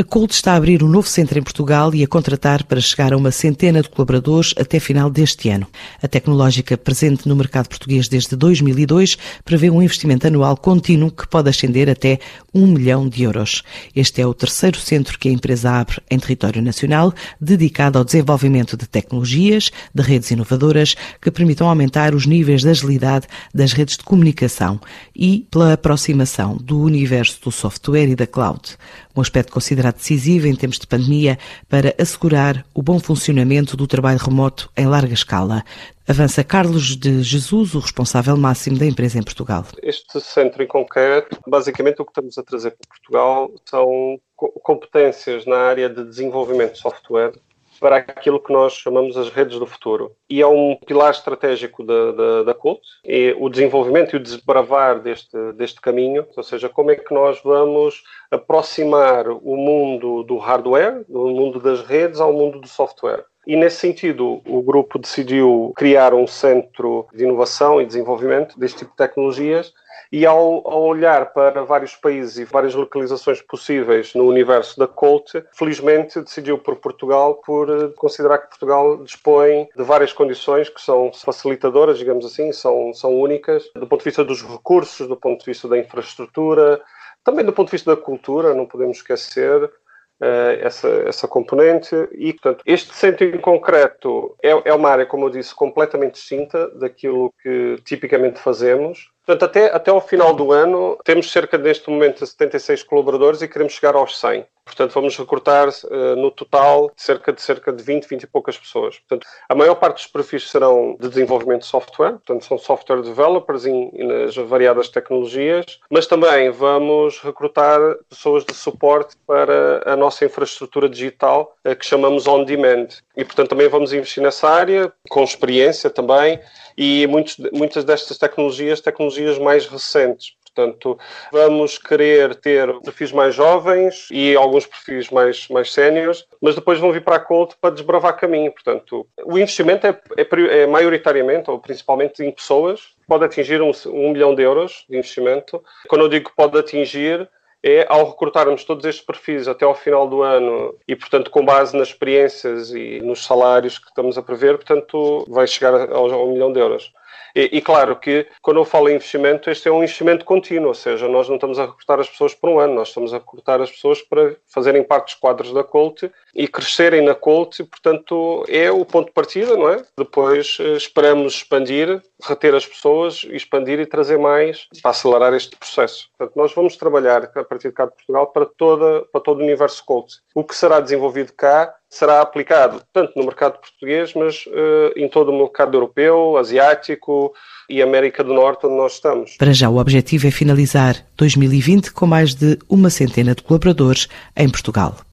A Colt está a abrir um novo centro em Portugal e a contratar para chegar a uma centena de colaboradores até final deste ano. A tecnológica presente no mercado português desde 2002 prevê um investimento anual contínuo que pode ascender até um milhão de euros. Este é o terceiro centro que a empresa abre em território nacional, dedicado ao desenvolvimento de tecnologias, de redes inovadoras que permitam aumentar os níveis de agilidade das redes de comunicação e pela aproximação do universo do software e da cloud. Um aspecto considerado decisiva em tempos de pandemia para assegurar o bom funcionamento do trabalho remoto em larga escala. Avança Carlos de Jesus, o responsável máximo da empresa em Portugal. Este centro em concreto, basicamente o que estamos a trazer para Portugal são competências na área de desenvolvimento de software para aquilo que nós chamamos as redes do futuro. E é um pilar estratégico da, da, da CULT, e o desenvolvimento e o desbravar deste, deste caminho, ou seja, como é que nós vamos aproximar o mundo do hardware, do mundo das redes, ao mundo do software. E nesse sentido, o grupo decidiu criar um centro de inovação e desenvolvimento deste tipo de tecnologias e ao, ao, olhar para vários países e várias localizações possíveis no universo da Colt, felizmente decidiu por Portugal por eh, considerar que Portugal dispõe de várias condições que são facilitadoras, digamos assim, são, são únicas, do ponto de vista dos recursos, do ponto de vista da infraestrutura, também do ponto de vista da cultura, não podemos esquecer, essa, essa componente e, portanto, este centro em concreto é, é uma área, como eu disse, completamente distinta daquilo que tipicamente fazemos. Portanto, até, até ao final do ano, temos cerca, neste momento, 76 colaboradores e queremos chegar aos 100. Portanto, vamos recrutar uh, no total cerca de cerca de 20, 20 e poucas pessoas. Portanto, a maior parte dos perfis serão de desenvolvimento de software, portanto, são software developers em, nas variadas tecnologias, mas também vamos recrutar pessoas de suporte para a nossa infraestrutura digital, uh, que chamamos on demand. E, portanto, também vamos investir nessa área, com experiência também, e muitos, muitas destas tecnologias, tecnologias mais recentes. Portanto, vamos querer ter perfis mais jovens e alguns perfis mais, mais séniores, mas depois vão vir para a Colt para desbravar caminho. Portanto, o investimento é, é, é maioritariamente ou principalmente em pessoas, pode atingir um, um milhão de euros de investimento. Quando eu digo pode atingir, é ao recrutarmos todos estes perfis até ao final do ano e, portanto, com base nas experiências e nos salários que estamos a prever, portanto, vai chegar ao, ao milhão de euros. E, e, claro que, quando eu falo em investimento, este é um investimento contínuo, ou seja, nós não estamos a recrutar as pessoas por um ano, nós estamos a recrutar as pessoas para fazerem parte dos quadros da Colt e crescerem na Colt, portanto, é o ponto de partida, não é? Depois eh, esperamos expandir, reter as pessoas, expandir e trazer mais para acelerar este processo. Portanto, nós vamos trabalhar a partir de cá de Portugal para, toda, para todo o universo Colt. O que será desenvolvido cá será aplicado tanto no mercado português, mas uh, em todo o mercado europeu, asiático e América do Norte, onde nós estamos. Para já, o objetivo é finalizar 2020 com mais de uma centena de colaboradores em Portugal.